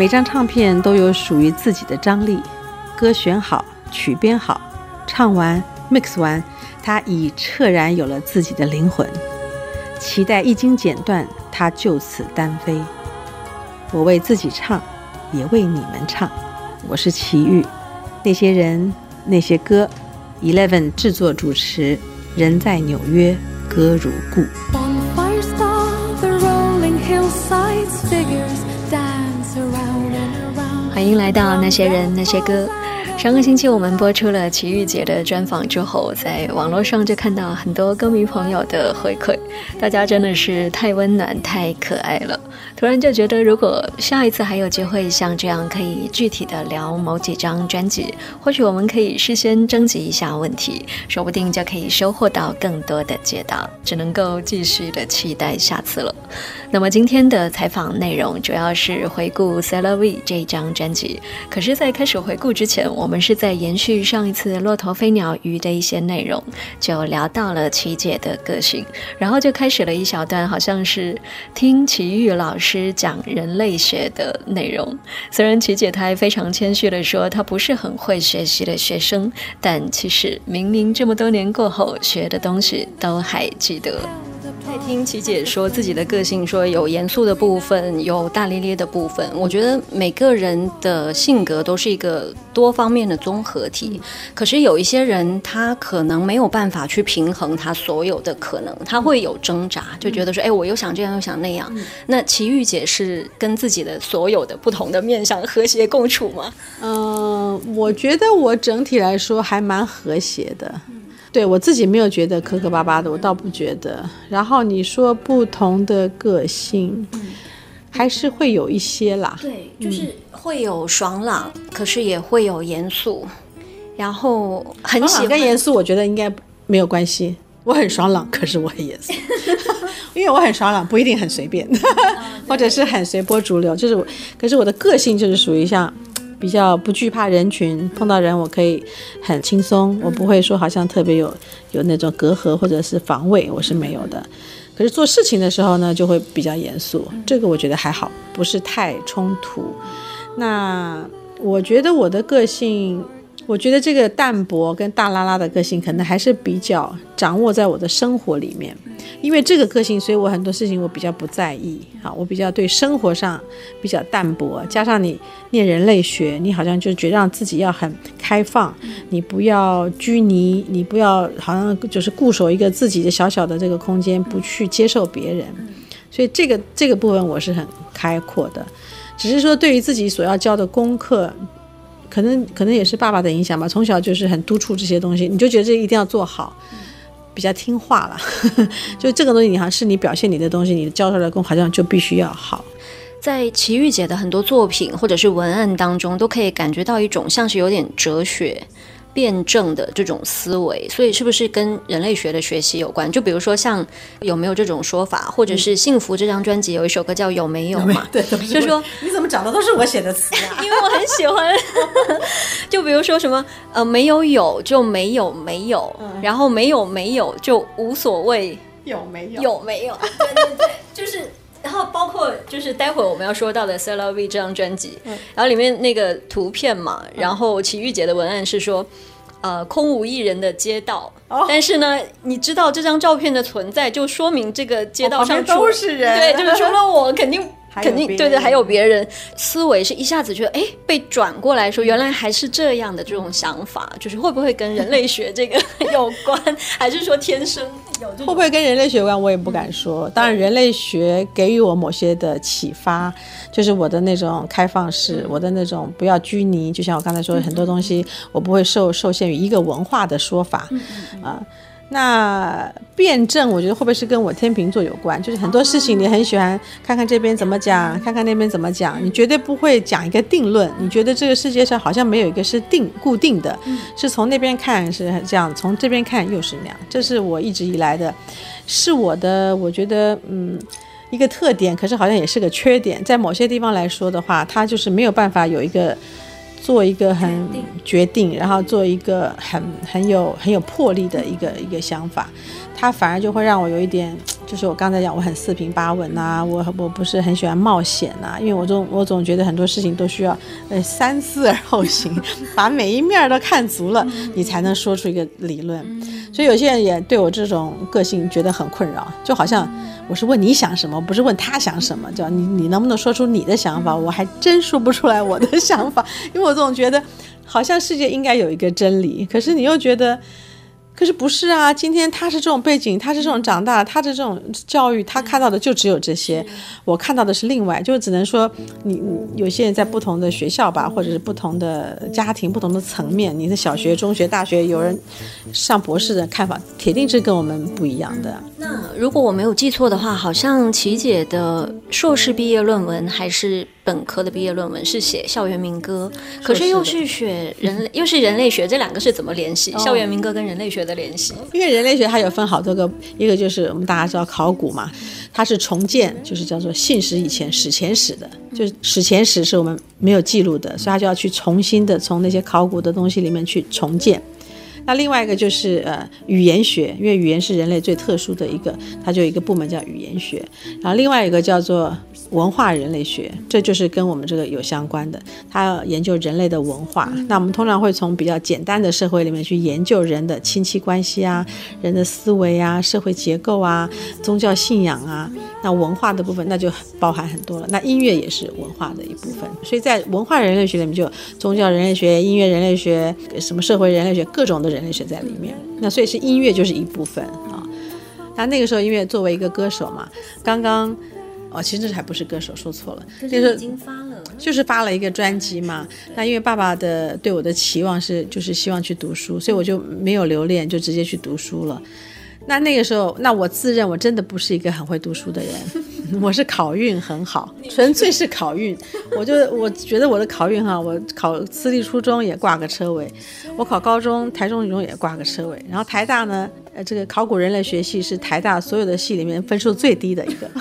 每张唱片都有属于自己的张力，歌选好，曲编好，唱完 mix 完，他已彻然有了自己的灵魂。脐带一经剪断，他就此单飞。我为自己唱，也为你们唱。我是齐豫，那些人，那些歌，Eleven 制作主持，人在纽约，歌如故。欢迎来到那些人那些歌。上个星期我们播出了齐豫姐的专访之后，在网络上就看到很多歌迷朋友的回馈，大家真的是太温暖、太可爱了。突然就觉得，如果下一次还有机会像这样可以具体的聊某几张专辑，或许我们可以事先征集一下问题，说不定就可以收获到更多的解答。只能够继续的期待下次了。那么今天的采访内容主要是回顾《C'est la vie》这张专辑。可是，在开始回顾之前，我们是在延续上一次《骆驼飞鸟鱼》的一些内容，就聊到了琪姐的个性，然后就开始了一小段，好像是听齐豫老师。讲人类学的内容，虽然琪姐她还非常谦虚地说她不是很会学习的学生，但其实明明这么多年过后，学的东西都还记得。在听琪姐说自己的个性，说有严肃的部分，有大咧咧的部分。我觉得每个人的性格都是一个多方面的综合体。可是有一些人，他可能没有办法去平衡他所有的可能，他会有挣扎，就觉得说，哎，我又想这样，又想那样。那齐豫姐是跟自己的所有的不同的面向和谐共处吗？嗯、呃，我觉得我整体来说还蛮和谐的。对，我自己没有觉得磕磕巴巴的，我倒不觉得。然后你说不同的个性，嗯、还是会有一些啦。对，就是会有爽朗，嗯、可是也会有严肃。然后很喜欢跟严肃，我觉得应该没有关系。我很爽朗，可是我很严肃，因为我很爽朗，不一定很随便，或者是很随波逐流。就是我，可是我的个性就是属于像。比较不惧怕人群，碰到人我可以很轻松，我不会说好像特别有有那种隔阂或者是防卫，我是没有的。可是做事情的时候呢，就会比较严肃，这个我觉得还好，不是太冲突。那我觉得我的个性。我觉得这个淡泊跟大拉拉的个性，可能还是比较掌握在我的生活里面，因为这个个性，所以我很多事情我比较不在意啊，我比较对生活上比较淡薄。加上你念人类学，你好像就觉得让自己要很开放，你不要拘泥，你不要好像就是固守一个自己的小小的这个空间，不去接受别人。所以这个这个部分我是很开阔的，只是说对于自己所要教的功课。可能可能也是爸爸的影响吧，从小就是很督促这些东西，你就觉得这一定要做好，比较听话了。就这个东西，你好像是你表现你的东西，你教出来的功好像就必须要好。在齐豫姐的很多作品或者是文案当中，都可以感觉到一种像是有点哲学。辩证的这种思维，所以是不是跟人类学的学习有关？就比如说像有没有这种说法，或者是《幸福》这张专辑有一首歌叫《有没有》嘛？对，就说你怎么讲的都是我写的词啊？因为我很喜欢。就比如说什么呃，没有有就没有没有，嗯、然后没有没有就无所谓，有没有有没有？对对对，就是待会儿我们要说到的《C'est la vie》这张专辑，嗯、然后里面那个图片嘛，嗯、然后齐豫姐的文案是说，呃，空无一人的街道，哦、但是呢，你知道这张照片的存在，就说明这个街道上都是人，对，就是除了我，肯定。肯定对对，还有别人思维是一下子觉得哎，被转过来说，原来还是这样的这种想法，就是会不会跟人类学这个 有关，还是说天生？会不会跟人类学有关？我也不敢说。当然，人类学给予我某些的启发，就是我的那种开放式，我的那种不要拘泥。就像我刚才说的，很多东西我不会受受限于一个文化的说法啊。那辩证，我觉得会不会是跟我天秤座有关？就是很多事情你很喜欢看看这边怎么讲，看看那边怎么讲，你绝对不会讲一个定论。你觉得这个世界上好像没有一个是定固定的，是从那边看是这样，从这边看又是那样。这是我一直以来的，是我的，我觉得嗯一个特点，可是好像也是个缺点。在某些地方来说的话，它就是没有办法有一个。做一个很决定，然后做一个很很有很有魄力的一个一个想法，他反而就会让我有一点 就是我刚才讲，我很四平八稳呐、啊，我我不是很喜欢冒险呐、啊，因为我总我总觉得很多事情都需要呃三思而后行，把每一面都看足了，你才能说出一个理论。所以有些人也对我这种个性觉得很困扰，就好像我是问你想什么，不是问他想什么，叫你你能不能说出你的想法？我还真说不出来我的想法，因为我总觉得好像世界应该有一个真理，可是你又觉得。可是不是啊？今天他是这种背景，他是这种长大，他的这种教育，他看到的就只有这些。我看到的是另外，就只能说你，你有些人在不同的学校吧，或者是不同的家庭、不同的层面，你的小学、中学、大学，有人上博士的看法，铁定是跟我们不一样的。那如果我没有记错的话，好像琪姐的硕士毕业论文还是。本科的毕业论文是写校园民歌，可是又是学人类，又是人类学，这两个是怎么联系？校园民歌跟人类学的联系？因为人类学它有分好多个，一个就是我们大家知道考古嘛，它是重建，就是叫做信史以前史前史的，就是史前史是我们没有记录的，所以它就要去重新的从那些考古的东西里面去重建。那另外一个就是呃语言学，因为语言是人类最特殊的一个，它就有一个部门叫语言学，然后另外一个叫做。文化人类学，这就是跟我们这个有相关的。它要研究人类的文化，那我们通常会从比较简单的社会里面去研究人的亲戚关系啊、人的思维啊、社会结构啊、宗教信仰啊。那文化的部分那就包含很多了。那音乐也是文化的一部分，所以在文化人类学里面就有宗教人类学、音乐人类学、什么社会人类学，各种的人类学在里面。那所以是音乐就是一部分啊。那那个时候音乐作为一个歌手嘛，刚刚。哦，其实这还不是歌手，说错了。可是已经发了，就是发了一个专辑嘛。那因为爸爸的对我的期望是，就是希望去读书，所以我就没有留恋，就直接去读书了。那那个时候，那我自认我真的不是一个很会读书的人，我是考运很好，纯粹是考运。我就我觉得我的考运哈，我考私立初中也挂个车尾，我考高中台中女中也挂个车尾，然后台大呢，呃，这个考古人类学系是台大所有的系里面分数最低的一个。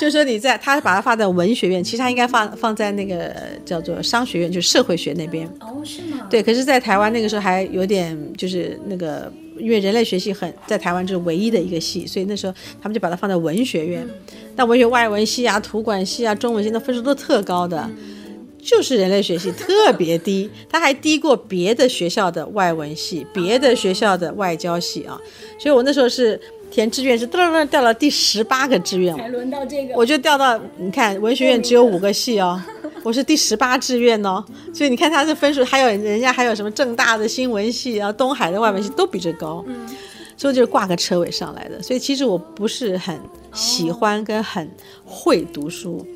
就是说你在他把它放在文学院，其实他应该放放在那个叫做商学院，就是社会学那边。哦，是吗？对，可是，在台湾那个时候还有点，就是那个，因为人类学系很在台湾就是唯一的一个系，所以那时候他们就把它放在文学院。但文学外文系啊、图管系啊、中文系的分数都特高的，就是人类学系特别低，他还低过别的学校的外文系、别的学校的外交系啊。所以我那时候是。填志愿是噔噔掉了第十八个志愿，才轮到这个，我就掉到你看文学院只有五个系哦，我是第十八志愿哦，所以你看他的分数，还有人家还有什么正大的新闻系啊，东海的外文系都比这高，所以就是挂个车尾上来的。所以其实我不是很喜欢跟很会读书。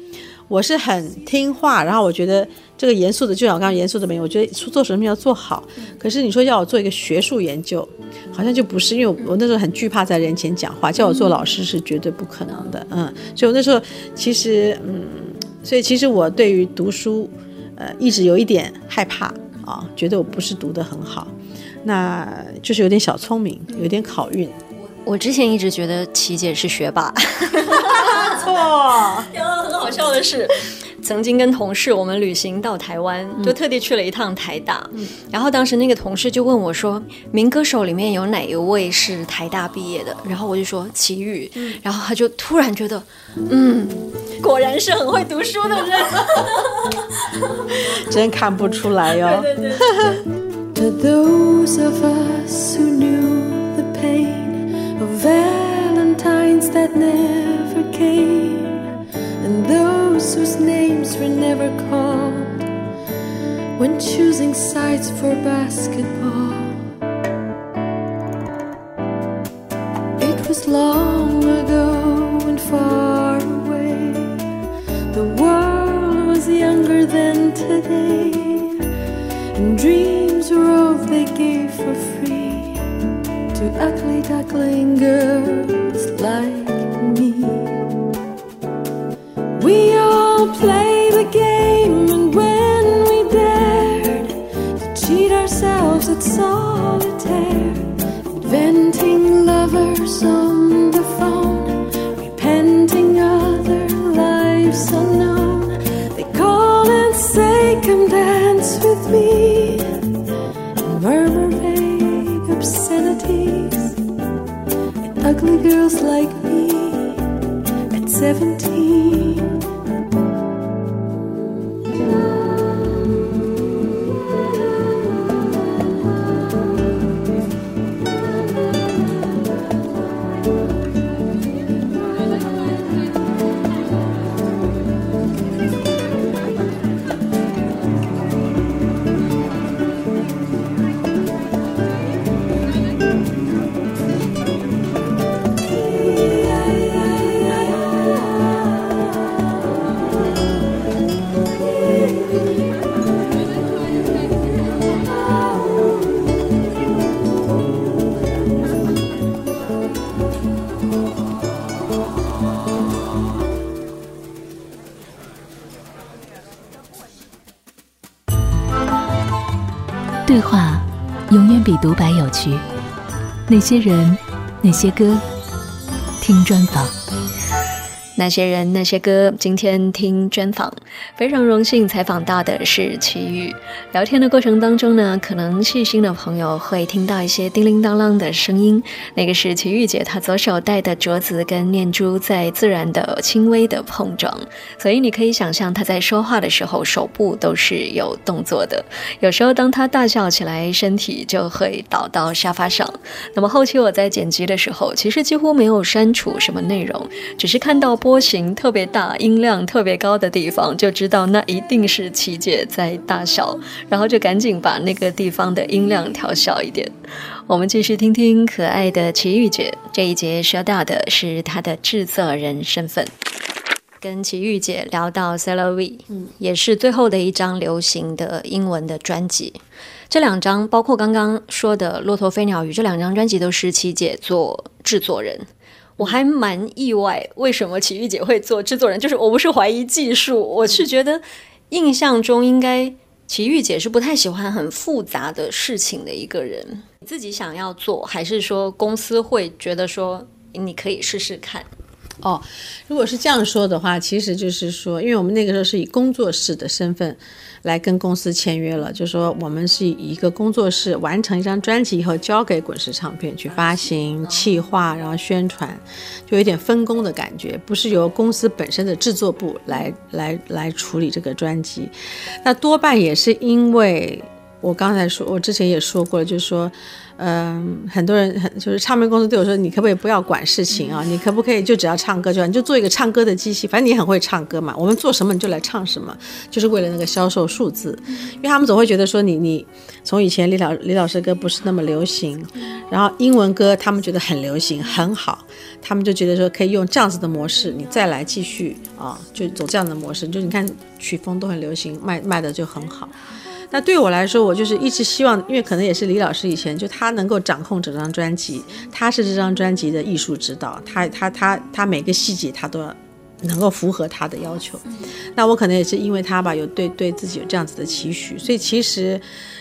我是很听话，然后我觉得这个严肃的，就像我刚刚严肃的没有，我觉得做什么要做好。可是你说要我做一个学术研究，好像就不是，因为我那时候很惧怕在人前讲话，叫我做老师是绝对不可能的，嗯。所以我那时候其实，嗯，所以其实我对于读书，呃，一直有一点害怕啊，觉得我不是读得很好，那就是有点小聪明，有点考运。我之前一直觉得琪姐是学霸，错。然后很好笑的是，曾经跟同事我们旅行到台湾，就特地去了一趟台大。嗯、然后当时那个同事就问我说：“民歌手里面有哪一位是台大毕业的？”然后我就说：“齐豫。嗯”然后他就突然觉得，嗯，果然是很会读书的人，真看不出来哟。对 对对。Of Valentines that never came, and those whose names were never called when choosing sides for basketball. It was long ago and far away. The world was younger than today, and dreams were all they gave for free to ugly duckling girls like at solitaire, inventing lovers on the phone, repenting other lives unknown, they call and say, Come dance with me, and murmur vague obscenities. An ugly girls like me at 17. “比独白有趣。那些人，那些歌，听专访。”那些人，那些歌，今天听专访，非常荣幸采访到的是齐豫。聊天的过程当中呢，可能细心的朋友会听到一些叮铃当啷的声音，那个是齐豫姐她左手戴的镯子跟念珠在自然的轻微的碰撞，所以你可以想象她在说话的时候手部都是有动作的。有时候当她大笑起来，身体就会倒到沙发上。那么后期我在剪辑的时候，其实几乎没有删除什么内容，只是看到。波形特别大、音量特别高的地方，就知道那一定是琪姐在大笑，然后就赶紧把那个地方的音量调小一点。我们继续听听可爱的齐豫姐，这一节说到的是她的制作人身份。跟齐豫姐聊到 C'est la vie，嗯，也是最后的一张流行的英文的专辑。这两张包括刚刚说的《骆驼飞鸟语》，这两张专辑都是琪姐做制作人。我还蛮意外，为什么奇遇姐会做制作人？就是我不是怀疑技术，我是觉得印象中应该奇遇姐是不太喜欢很复杂的事情的一个人。自己想要做，还是说公司会觉得说你可以试试看？哦，如果是这样说的话，其实就是说，因为我们那个时候是以工作室的身份来跟公司签约了，就是说我们是以一个工作室完成一张专辑以后，交给滚石唱片去发行、企划，然后宣传，就有点分工的感觉，不是由公司本身的制作部来来来处理这个专辑。那多半也是因为我刚才说，我之前也说过了，就是说。嗯，很多人很就是唱片公司对我说：“你可不可以不要管事情啊？你可不可以就只要唱歌就好？你就做一个唱歌的机器，反正你很会唱歌嘛。我们做什么你就来唱什么，就是为了那个销售数字。因为他们总会觉得说你你从以前李老李老师歌不是那么流行，然后英文歌他们觉得很流行很好，他们就觉得说可以用这样子的模式，你再来继续啊，就走这样的模式。就你看曲风都很流行，卖卖的就很好。”那对我来说，我就是一直希望，因为可能也是李老师以前就他能够掌控整张专辑，他是这张专辑的艺术指导，他他他他每个细节他都要能够符合他的要求。那我可能也是因为他吧，有对对自己有这样子的期许，所以其实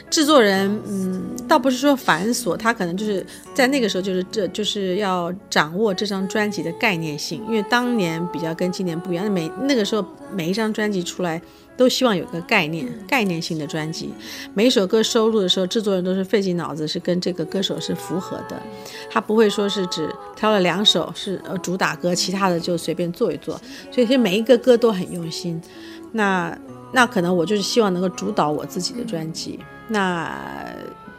制作人，嗯，倒不是说繁琐，他可能就是在那个时候就是这就是要掌握这张专辑的概念性，因为当年比较跟今年不一样，每那个时候每一张专辑出来。都希望有个概念，概念性的专辑。每一首歌收录的时候，制作人都是费尽脑子，是跟这个歌手是符合的。他不会说是只挑了两首是呃主打歌，其他的就随便做一做。所以，其实每一个歌都很用心。那那可能我就是希望能够主导我自己的专辑。那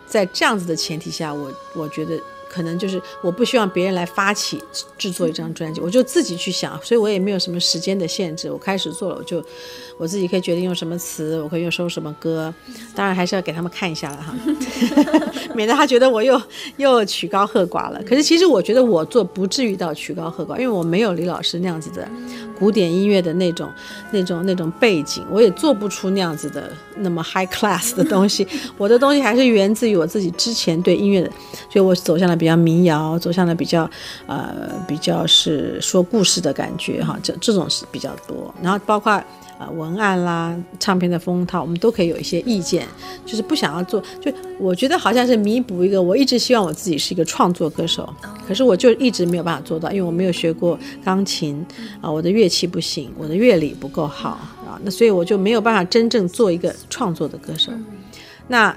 在这样子的前提下，我我觉得。可能就是我不希望别人来发起制作一张专辑，我就自己去想，所以我也没有什么时间的限制。我开始做了，我就我自己可以决定用什么词，我可以用收什么歌，当然还是要给他们看一下了哈，免得他觉得我又又曲高和寡了。可是其实我觉得我做不至于到曲高和寡，因为我没有李老师那样子的古典音乐的那种那种那种背景，我也做不出那样子的那么 high class 的东西。我的东西还是源自于我自己之前对音乐的，所以我走向了。比较民谣，走向了比较，呃，比较是说故事的感觉哈，这这种是比较多。然后包括啊、呃、文案啦、唱片的封套，我们都可以有一些意见，就是不想要做。就我觉得好像是弥补一个，我一直希望我自己是一个创作歌手，可是我就一直没有办法做到，因为我没有学过钢琴啊、呃，我的乐器不行，我的乐理不够好啊，那所以我就没有办法真正做一个创作的歌手。那。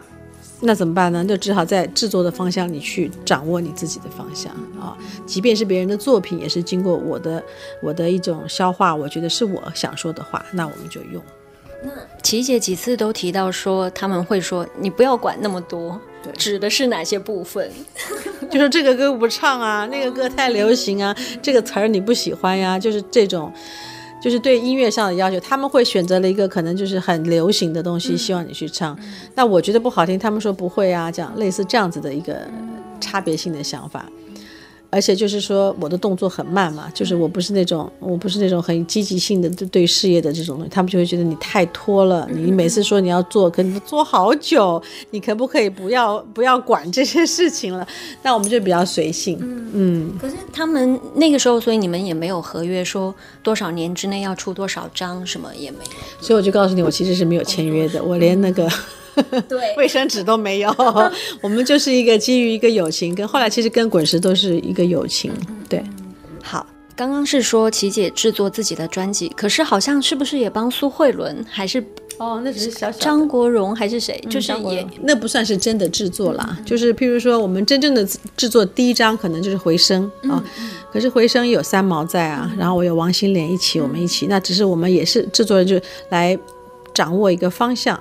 那怎么办呢？就只好在制作的方向里去掌握你自己的方向啊。即便是别人的作品，也是经过我的我的一种消化，我觉得是我想说的话，那我们就用。那琪姐几次都提到说，他们会说你不要管那么多，指的是哪些部分？就是这个歌不唱啊，那个歌太流行啊，这个词儿你不喜欢呀，就是这种。就是对音乐上的要求，他们会选择了一个可能就是很流行的东西，希望你去唱。那我觉得不好听，他们说不会啊，这样类似这样子的一个差别性的想法。而且就是说，我的动作很慢嘛，就是我不是那种，我不是那种很积极性的对事业的这种东西，他们就会觉得你太拖了。你每次说你要做，可你做好久，你可不可以不要不要管这些事情了？那我们就比较随性。嗯。可是他们那个时候，所以你们也没有合约说多少年之内要出多少张，什么也没有。所以我就告诉你，我其实是没有签约的，我连那个。对，卫生纸都没有，我们就是一个基于一个友情，跟后来其实跟滚石都是一个友情。对，好，刚刚是说琪姐制作自己的专辑，可是好像是不是也帮苏慧伦，还是哦，那只是小小张国荣还是谁？就是也那不算是真的制作啦，就是譬如说我们真正的制作第一张可能就是回声啊，可是回声有三毛在啊，然后我有王心莲一起，我们一起，那只是我们也是制作人，就来掌握一个方向。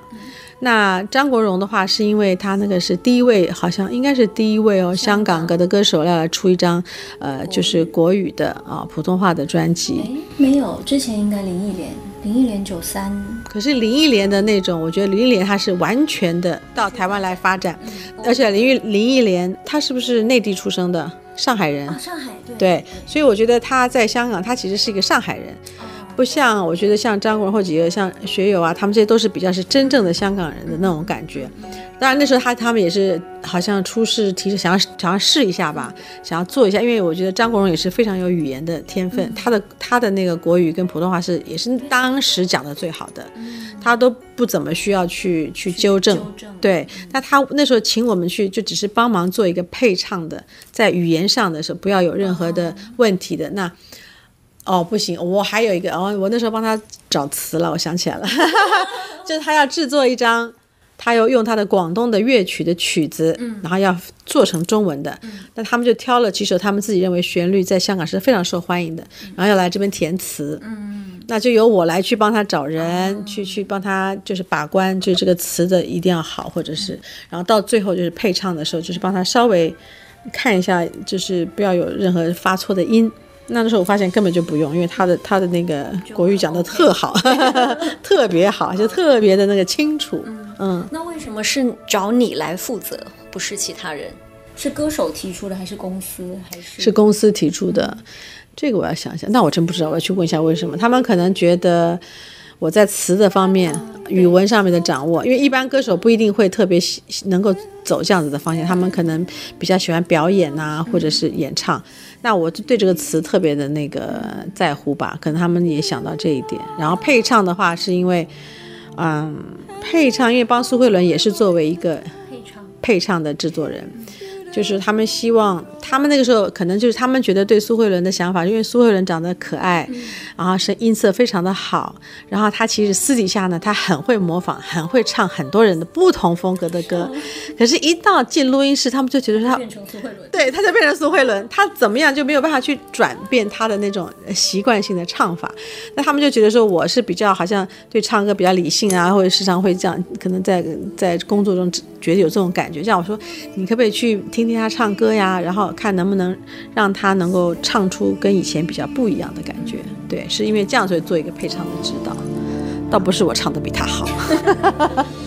那张国荣的话，是因为他那个是第一位，好像应该是第一位哦，香港歌的歌手要来出一张，呃，就是国语的啊、哦，普通话的专辑。没有，之前应该林忆莲，林忆莲九三。可是林忆莲的那种，我觉得林忆莲她是完全的到台湾来发展，而且林忆林忆莲她是不是内地出生的？上海人。上海对。对，所以我觉得她在香港，她其实是一个上海人。不像我觉得像张国荣或几个像学友啊，他们这些都是比较是真正的香港人的那种感觉。当然那时候他他们也是好像出试提示想要想要试一下吧，想要做一下，因为我觉得张国荣也是非常有语言的天分，他的他的那个国语跟普通话是也是当时讲的最好的，他都不怎么需要去去纠正。对，那他那时候请我们去就只是帮忙做一个配唱的，在语言上的时候不要有任何的问题的那。哦，不行，我还有一个哦，我那时候帮他找词了，我想起来了，就是他要制作一张，他要用他的广东的乐曲的曲子，嗯，然后要做成中文的，嗯，那他们就挑了几首他们自己认为旋律在香港是非常受欢迎的，嗯，然后要来这边填词，嗯，那就由我来去帮他找人，嗯，去去帮他就是把关，就这个词的一定要好，或者是，然后到最后就是配唱的时候，就是帮他稍微看一下，就是不要有任何发错的音。那时候我发现根本就不用，因为他的他的那个国语讲得特好，特别好，就特别的那个清楚。嗯，嗯，那为什么是找你来负责，不是其他人？是歌手提出的，还是公司？还是是公司提出的？这个我要想想。那我真不知道，我要去问一下为什么。他们可能觉得我在词的方面、语文上面的掌握，因为一般歌手不一定会特别喜能够走这样子的方向，他们可能比较喜欢表演呐，或者是演唱。那我就对这个词特别的那个在乎吧，可能他们也想到这一点。然后配唱的话，是因为，嗯，配唱，因为帮苏慧伦也是作为一个配唱配唱的制作人。就是他们希望，他们那个时候可能就是他们觉得对苏慧伦的想法，因为苏慧伦长得可爱，然后是音色非常的好，然后他其实私底下呢，他很会模仿，很会唱很多人的不同风格的歌，可是，一到进录音室，他们就觉得他变成苏慧伦，对，他就变成苏慧伦，他怎么样就没有办法去转变他的那种习惯性的唱法，那他们就觉得说我是比较好像对唱歌比较理性啊，或者时常会这样，可能在在工作中觉得有这种感觉，这样我说你可不可以去。听听听他唱歌呀，然后看能不能让他能够唱出跟以前比较不一样的感觉。对，是因为这样所以做一个配唱的指导，倒不是我唱的比他好。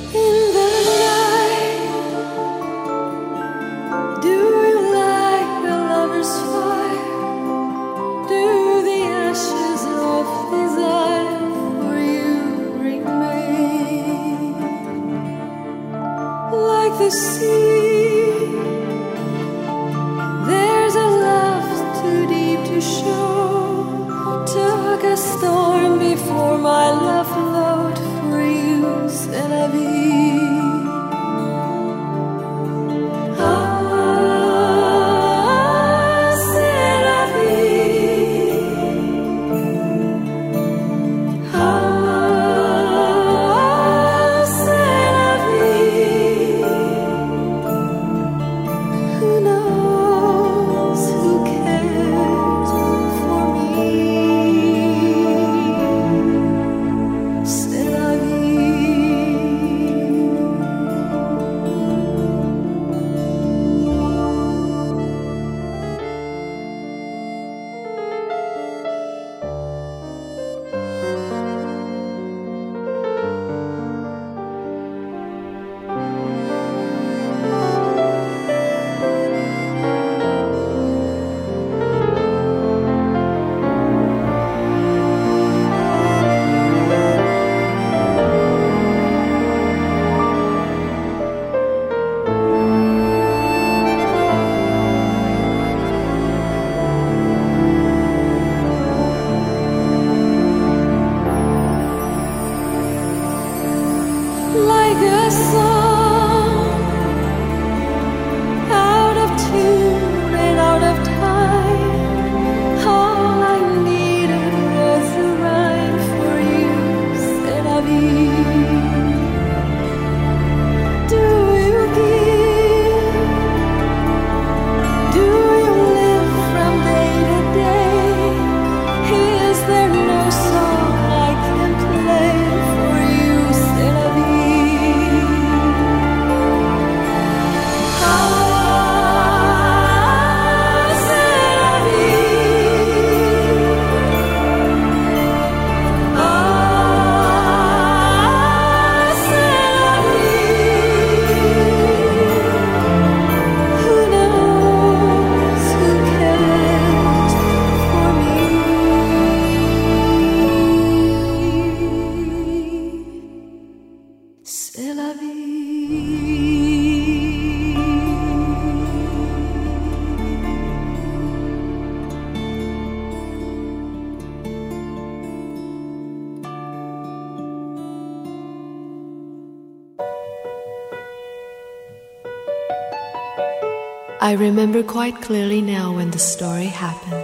I remember quite clearly now when the story happened.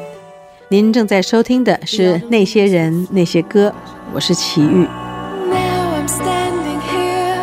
您正在收听的是《那些人那些歌》，我是齐豫。Now I'm standing here,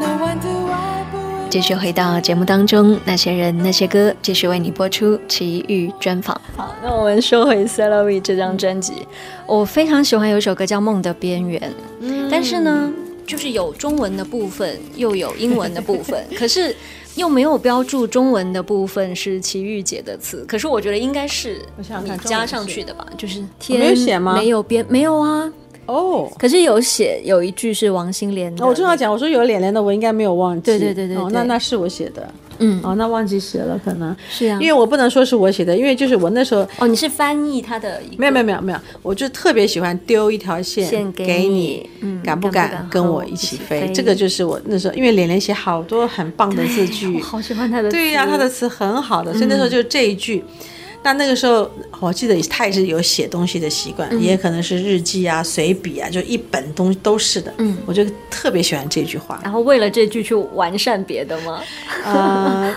no one to wipe away. 继续回到节目当中，那些人那些歌，继续为你播出齐豫专访。好，那我们说回《vie》这张专辑，我非常喜欢有一首歌叫《梦的边缘》，嗯，但是呢，就是有中文的部分，又有英文的部分，可是又没有标注中文的部分是齐豫姐的词，可是我觉得应该是你加上去的吧，就是天没有写吗没有编，没有啊。哦，可是有写有一句是王心莲的，哦我正要讲，我说有脸脸的，我应该没有忘记。对对对对哦，对那那是我写的。嗯，哦，那忘记写了，可能。是啊，因为我不能说是我写的，因为就是我那时候哦，你是翻译他的一个，没有没有没有没有，我就特别喜欢丢一条线献给给你嗯敢不敢跟我一起飞？这个就是我那时候，因为脸脸写好多很棒的字句。我，好喜欢他的，对呀、他的词很好的，所以那时候就这一句。那那个时候，我记得他也是有写东西的习惯，也可能是日记啊、随笔啊，就一本东西都是的。嗯我就特别喜欢这句话。然后为了这句去完善别的吗？呃，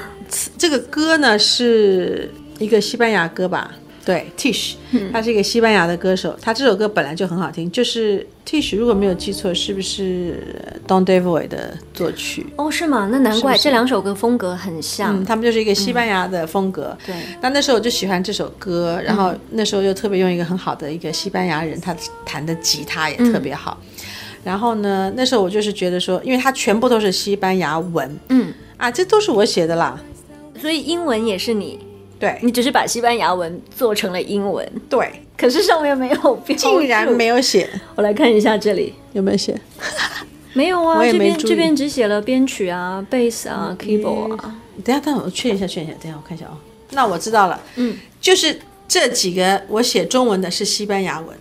这个歌呢是一个西班牙歌吧？对，Tish，他是一个西班牙的歌手，他这首歌本来就很好听。就是 Tish，如果没有记错，是不是 Don Devoy 的作曲？哦，是吗？那难怪这两首歌风格很像。嗯，他们就是一个西班牙的风格。对，那那时候我就喜欢这首歌，然后那时候又特别用一个很好的一个西班牙人，他弹的吉他也特别好。然后呢，那时候我就是觉得说，因为它全部都是西班牙文，嗯，啊，这都是我写的啦。所以英文也是你，对。你只是把西班牙文做成了英文，对，可是上面没有标注。竟然没有写，我来看一下这里，有没有写？没有啊，这边这边只写了编曲啊、bass 啊、keyboard 啊。等一下，等我确认一下，确认一下，等一下我看一下啊、那我知道了，嗯，就是这几个我写中文的是西班牙文，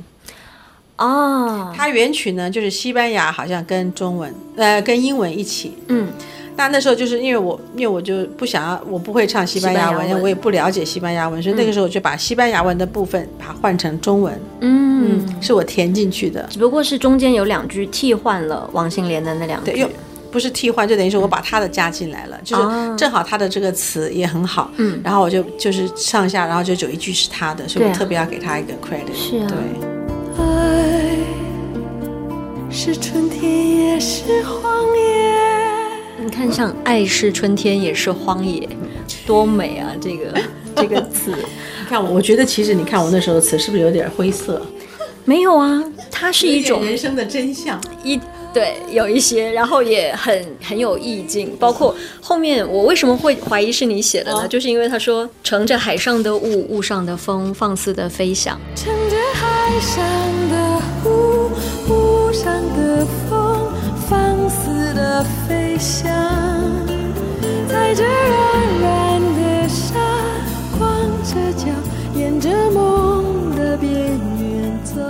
啊，它原曲呢就是西班牙，好像跟中文，呃，跟英文一起。嗯，那那时候就是因为我，因为我就不想要，我不会唱西班牙文，西班牙文我也不了解西班牙文，所以那个时候我就把西班牙文的部分把它换成中文，嗯，是我填进去的。只不过是中间有两句替换了王心莲的那两句对，。又不是替换，就等于是我把他的加进来了，就是哦正好他的这个词也很好，嗯然后我就就是上下，然后就有一句是他的，所以我特别要给他一个 credit。是啊对，爱是春天，也是荒野。你看，像“爱是春天，也是荒野”，多美啊！这个 这个词你看我，我觉得其实你看我那时候的词是不是有点灰色？没有啊，它是一种人生的真相。一对有一些，然后也很很有意境。包括后面我为什么会怀疑是你写的呢？哦就是因为他说乘着海上的雾，雾上的风，放肆的飞翔。乘着海上的雾，雾上的风，放肆的飞想，踩着软软的沙，光着脚，沿着梦的边缘走。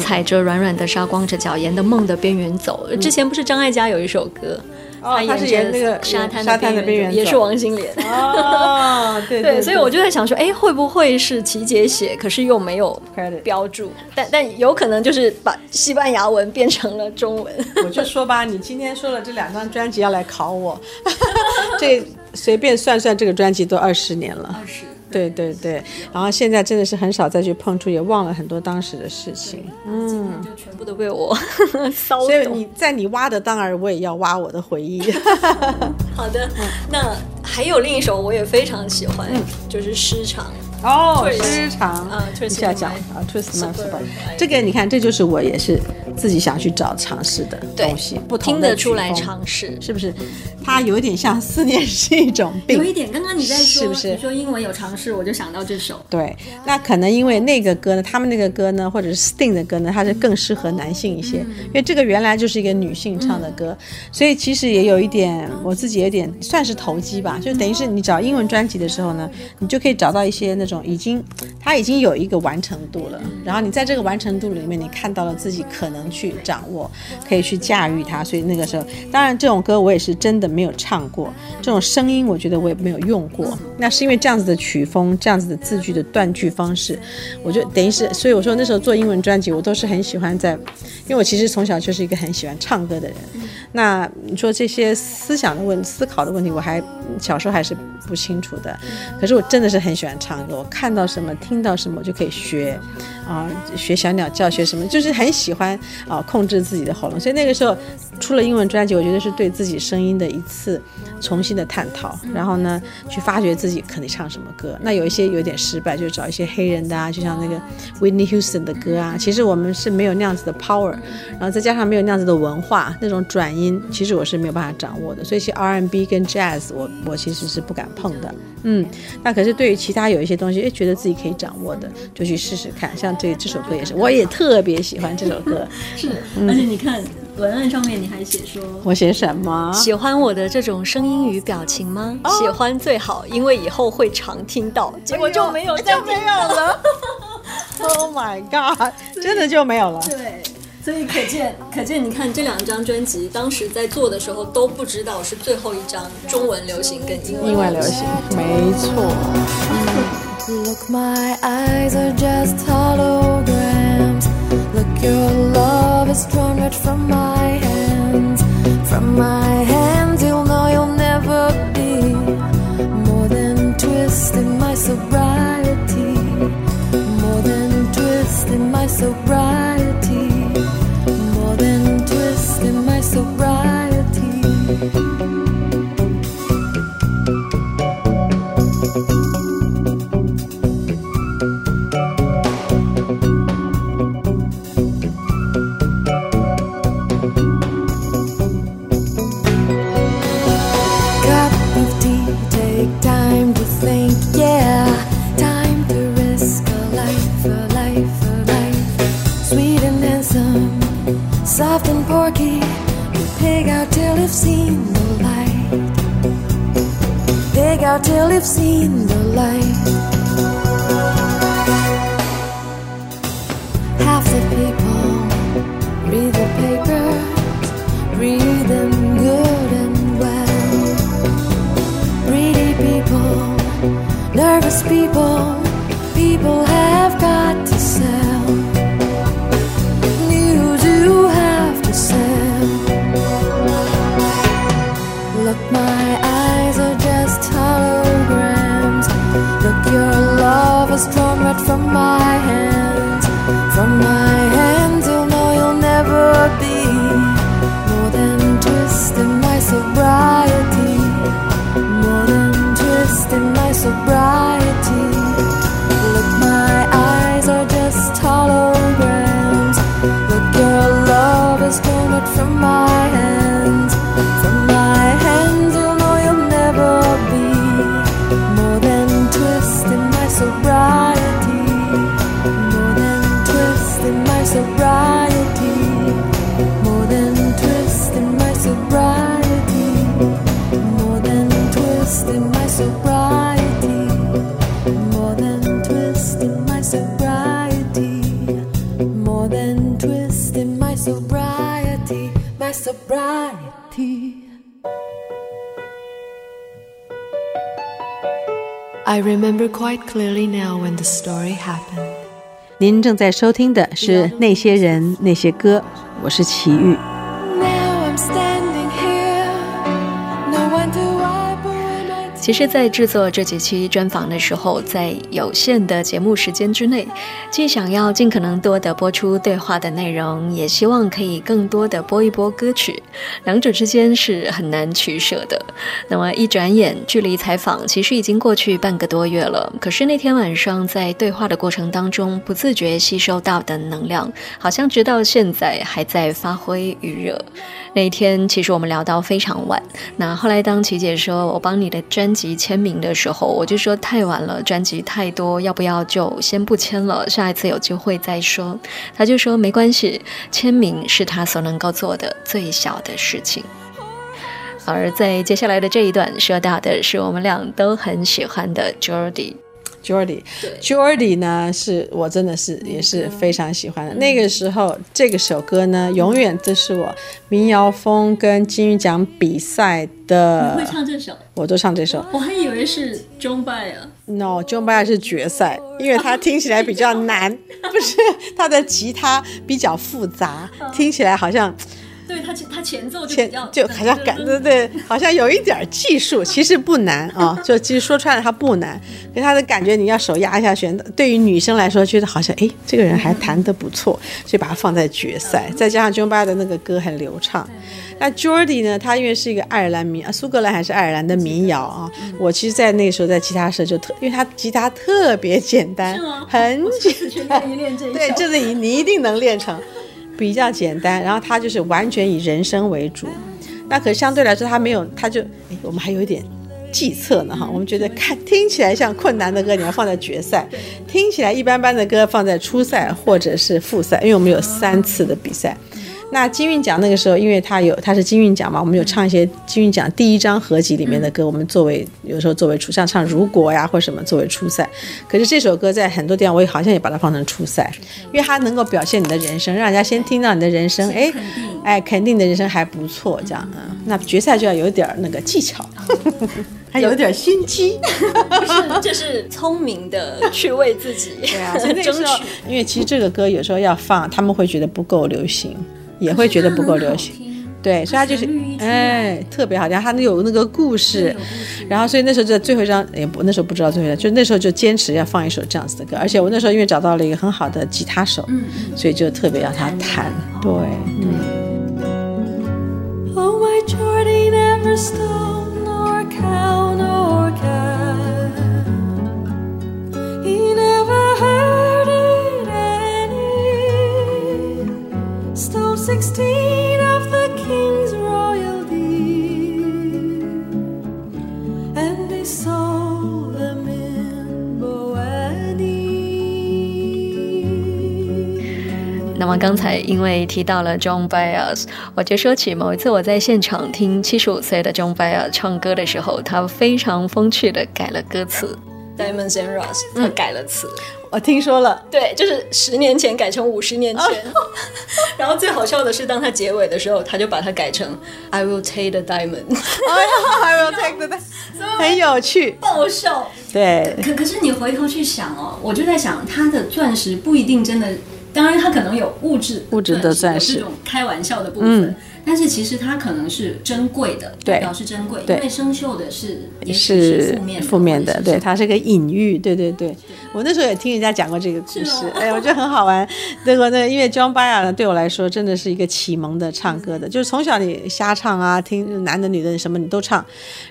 踩着软软的沙，光着脚，沿着梦的边缘走。之前不是张艾嘉有一首歌，哦，他是沿那个沙滩沙滩的边缘走，也是王心莲。哦，对 对，所以我就在想说，哎，会不会是齐姐写，可是又没有标注，但但有可能就是把西班牙文变成了中文。我就说吧，你今天说了这两张专辑要来考我，这随便算算，这个专辑都二十年了。二十，对对对，然后现在真的是很少再去碰触，也忘了很多当时的事情。嗯，就全部都被我 骚所以。你在你挖的当儿，我也要挖我的回忆。好的，那还有另一首我也非常喜欢，就是《失常》。哦失常啊，Twist 一下讲啊，twist my 这个你看，这就是我也是自己想去找尝试的东西，不同听的得出来尝试。是不是？它有一点像思念是一种病，有一点，刚刚你在说，是不是你说英文有尝试，我就想到这首。对，那可能因为那个歌呢，他们那个歌呢，或者是 Sting 的歌呢，它是更适合男性一些，因为这个原来就是一个女性唱的歌，所以其实也有一点，我自己有点算是投机吧，就等于是你找英文专辑的时候呢，你就可以找到一些那种已经，他已经有一个完成度了，然后你在这个完成度里面，你看到了自己可能能去掌握，可以去驾驭它。所以那个时候，当然这种歌我也是真的没有唱过，这种声音我觉得我也没有用过。那是因为这样子的曲风，这样子的字句的断句方式，我就等于是，所以我说那时候做英文专辑，我都是很喜欢在，因为我其实从小就是一个很喜欢唱歌的人。那你说这些思想的问思考的问题，我还小时候还是不清楚的。可是我真的是很喜欢唱歌，我看到什么听到什么就可以学，啊、呃，学小鸟叫，学什么，就是很喜欢啊、呃，控制自己的喉咙。所以那个时候出了英文专辑，我觉得是对自己声音的一次重新的探讨，然后呢，去发掘自己可能唱什么歌。那有一些有点失败，就找一些黑人的啊，就像那个 Whitney Houston 的歌啊。其实我们是没有那样子的 power，然后再加上没有那样子的文化，那种转音，其实我是没有办法掌握的。所以其实 R&B 跟 Jazz，我我其实是不敢碰的。嗯，那可是对于其他有一些东西，诶，觉得自己可以掌握的，就去试试看。像这这首歌也是，我也特别喜欢这首歌。是，嗯、而且你看文案上面你还写说，我写什么？喜欢我的这种声音与表情吗？哦、喜欢最好，因为以后会常听到。结果就没有，就没有了。Oh my god！真的就没有了。对。所以可见，可见，你看这两张专辑，当时在做的时候都不知道是最后一张中文流行跟英文流行，没错。Look, my eyes are just holograms. Look, your love is drawn right from my hands. From my hands, you'll know you'll never be more than twisting my sobriety. More than twisting my sobriety. I've seen the I remember quite clearly now when the story happened. 您正在收听的是《那些人那些歌》，我是齐豫。其实，在制作这几期专访的时候，在有限的节目时间之内，既想要尽可能多的播出对话的内容，也希望可以更多的播一播歌曲，两者之间是很难取舍的。那么一转眼，距离采访其实已经过去半个多月了。可是那天晚上在对话的过程当中，不自觉吸收到的能量，好像直到现在还在发挥余热。那一天，其实我们聊到非常晚。那后来，当琪姐说 我帮你的专 辑签名的时候，我就说太晚了，专辑太多，要不要就先不签了，下一次有机会再说。他就说没关系，签名是他所能够做的最小的事情。而在接下来的这一段，说到的是我们俩都很喜欢的 Jordy。Jordy，Jordy 呢是我真的是也是非常喜欢的。嗯、那个时候这个首歌呢，永远都是我民谣风跟金曲奖比赛的。你会唱这首？我都唱这首。我还以为是 John Baez。No，John Baez 是决赛，因为它听起来比较难，不是它的吉他比较复杂，听起来好像。对他前他前奏就比较就好像感对对，好像有一点技术，其实不难啊。就其实说穿了，他不难，给他的感觉你要手压一下弦。对于女生来说，觉得好像哎，这个人还弹得不错，所以把它放在决赛。再加上 John Baez 的那个歌很流畅。那 Jordy 呢？他因为是一个爱尔兰民啊，苏格兰还是爱尔兰的民谣啊。我其实，在那个时候在吉他社就特，因为他吉他特别简单，很简单。对，就是 你你一定能练成。比较简单，然后他就是完全以人生为主，那可相对来说他没有，他就诶我们还有一点计策呢哈，我们觉得看听起来像困难的歌，你要放在决赛；听起来一般般的歌放在初赛或者是复赛，因为我们有三次的比赛。那金韵奖那个时候，因为他有他是金韵奖嘛，我们有唱一些金韵奖第一张合集里面的歌，我们作为有时候作为初像唱如果呀或什么作为初赛。可是这首歌在很多地方我也好像也把它放成初赛，因为它能够表现你的人生，让人家先听到你的人生，哎哎，肯定的人生还不错，这样啊。那决赛就要有点那个技巧，还有点心机，不 是就是聪明的去为自己对啊 争取。因为其实这个歌有时候要放，他们会觉得不够流行。也会觉得不够流行，对，所以他就是哎特别好听，他那有那个故事，然后所以那时候就最后一张也不那时候不知道最后一张，就那时候就坚持要放一首这样子的歌，而且我那时候因为找到了一个很好的吉他手，所以就特别让他弹，对，嗯。那么刚才因为提到了 John Baez，我就说起某一次我在现场听七十五岁的 John Baez 唱歌的时候，他非常风趣的改了歌词。Diamonds and Rust，他改了词，我听说了。对，就是十年前改成五十年前。然后最好笑的是，当他结尾的时候，他就把它改成 I will take the diamond。哎呀 I will take the diamond，很有趣，爆笑。对，可可是你回头去想哦，我就在想，他的钻石不一定真的。当然，它可能有物质物质的钻石，这种开玩笑的部分。嗯但是其实它可能是珍贵的，对，表示珍贵，因为生锈的是也是负面负面的，对，它是个隐喻，对对对。我那时候也听人家讲过这个故事，哎，我觉得很好玩。那个那因为 Joan Baez 呢，对我来说真的是一个启蒙的唱歌的，就是从小你瞎唱啊，听男的女的什么你都唱，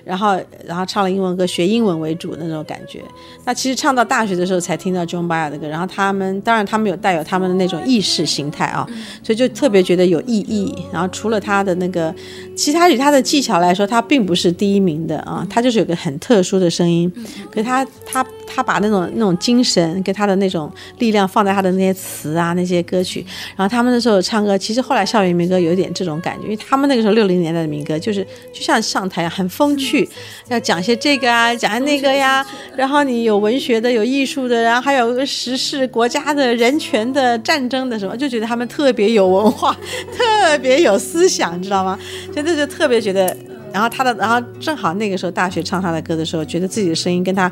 然后然后唱了英文歌，学英文为主的那种感觉。那其实唱到大学的时候才听到 John Bayer 的歌，然后他们当然他们有带有他们的那种意识形态啊，所以就特别觉得有意义。然后除了他的那个，其实他以他的技巧来说，他并不是第一名的啊，他就是有个很特殊的声音，可是他他他把那种那种精神跟他的那种力量放在他的那些词啊那些歌曲，然后他们那时候唱歌，其实后来校园民歌有一点这种感觉，因为他们那个时候六零年代的民歌就是就像上台很风趣，要讲些这个啊，讲些那个呀，然后你有文学的，有艺术的，然后还有时事、国家的人权的、战争的什么，就觉得他们特别有文化，特别有思想，你知道吗？所以那就特别觉得，然后他的，然后正好那个时候大学唱他的歌的时候，觉得自己的声音跟他，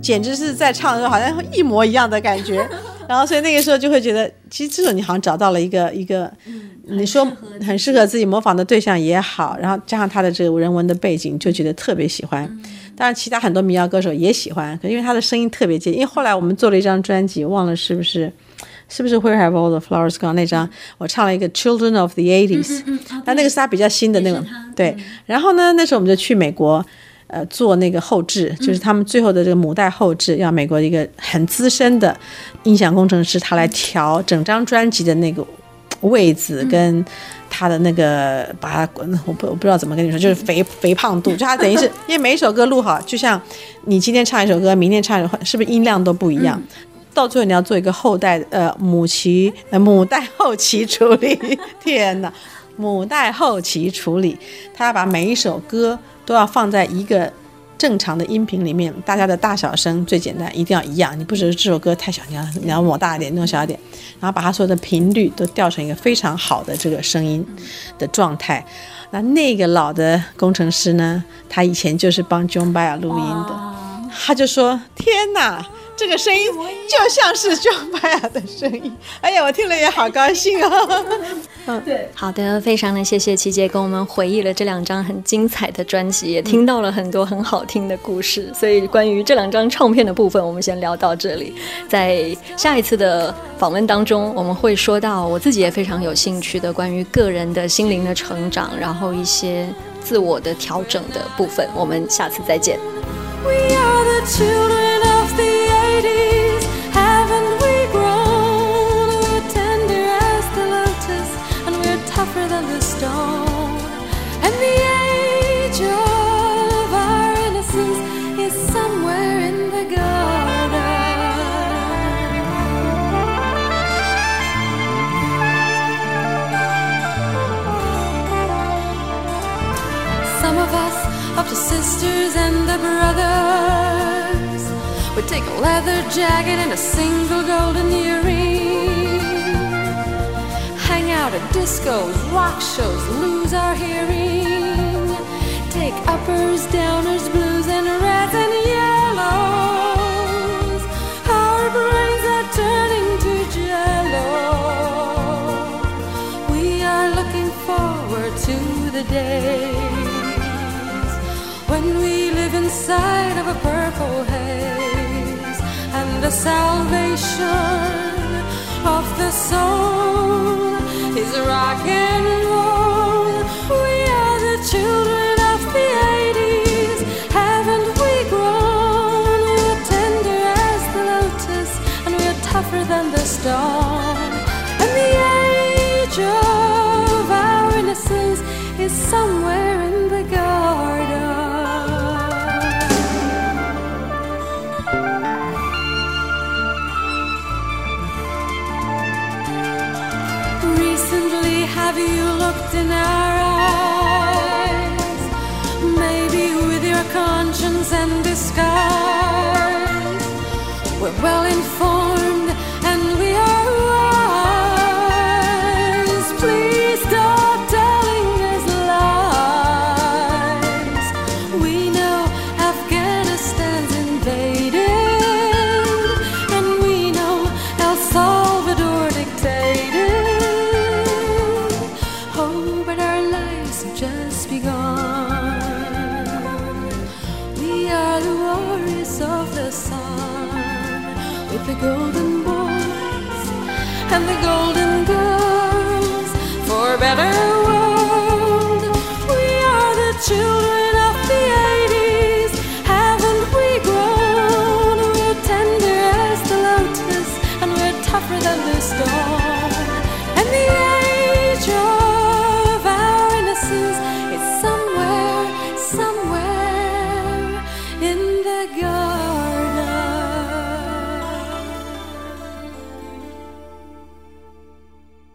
简直是在唱的时候好像一模一样的感觉。然后所以那个时候就会觉得，其实这种你好像找到了一个一个，你说很适合自己模仿的对象也好，然后加上他的这个人文的背景，就觉得特别喜欢。当然其他很多民谣歌手也喜欢，可因为他的声音特别接近。因为后来我们做了一张专辑，忘了是不是。是不是 Where Have All the Flowers Gone 那张？我唱了一个 Children of the Eighties，但那个是他比较新的那个。对，然后呢，那时候我们就去美国，呃，做那个后置，就是他们最后的这个母带后置，要美国的一个很资深的音响工程师，他来调整张专辑的那个位置跟他的那个把它，我不我不知道怎么跟你说，就是肥肥胖度，就他等于是 因为每一首歌录好，就像你今天唱一首歌，明天唱一首，是不是音量都不一样？到最后你要做一个后代呃母期母代后期处理，天哪，母代后期处理，他要把每一首歌都要放在一个正常的音频里面，大家的大小声最简单，一定要一样。你不是这首歌太小，你要你要抹大一点，弄小一点，然后把它所有的频率都调成一个非常好的这个声音的状态。那那个老的工程师呢，他以前就是帮 John Baez 录音的，他就说：“天哪！”这个声音就像是 John Mayer 的声音，哎呀，我听了也好高兴哦。嗯，对，好的，非常的谢谢琪姐跟我们回忆了这两张很精彩的专辑，也听到了很多很好听的故事。所以关于这两张唱片的部分，我们先聊到这里。在下一次的访问当中，我们会说到我自己也非常有兴趣的关于个人的心灵的成长，然后一些自我的调整的部分。我们下次再见。We are the children of the sisters and the brothers would take a leather jacket and a single golden earring. Hang out at discos, rock shows, lose our hearing. Take uppers, downers, blues, and reds and yellows. Our brains are turning to jello. We are looking forward to the day when we live inside of a purple the salvation of the soul is rock and roll. We are the children of the 80s, haven't we grown? We're tender as the lotus and we're tougher than the storm. And the age of our innocence is somewhere have you looked in our eyes? Maybe with your conscience and disguise. We're well informed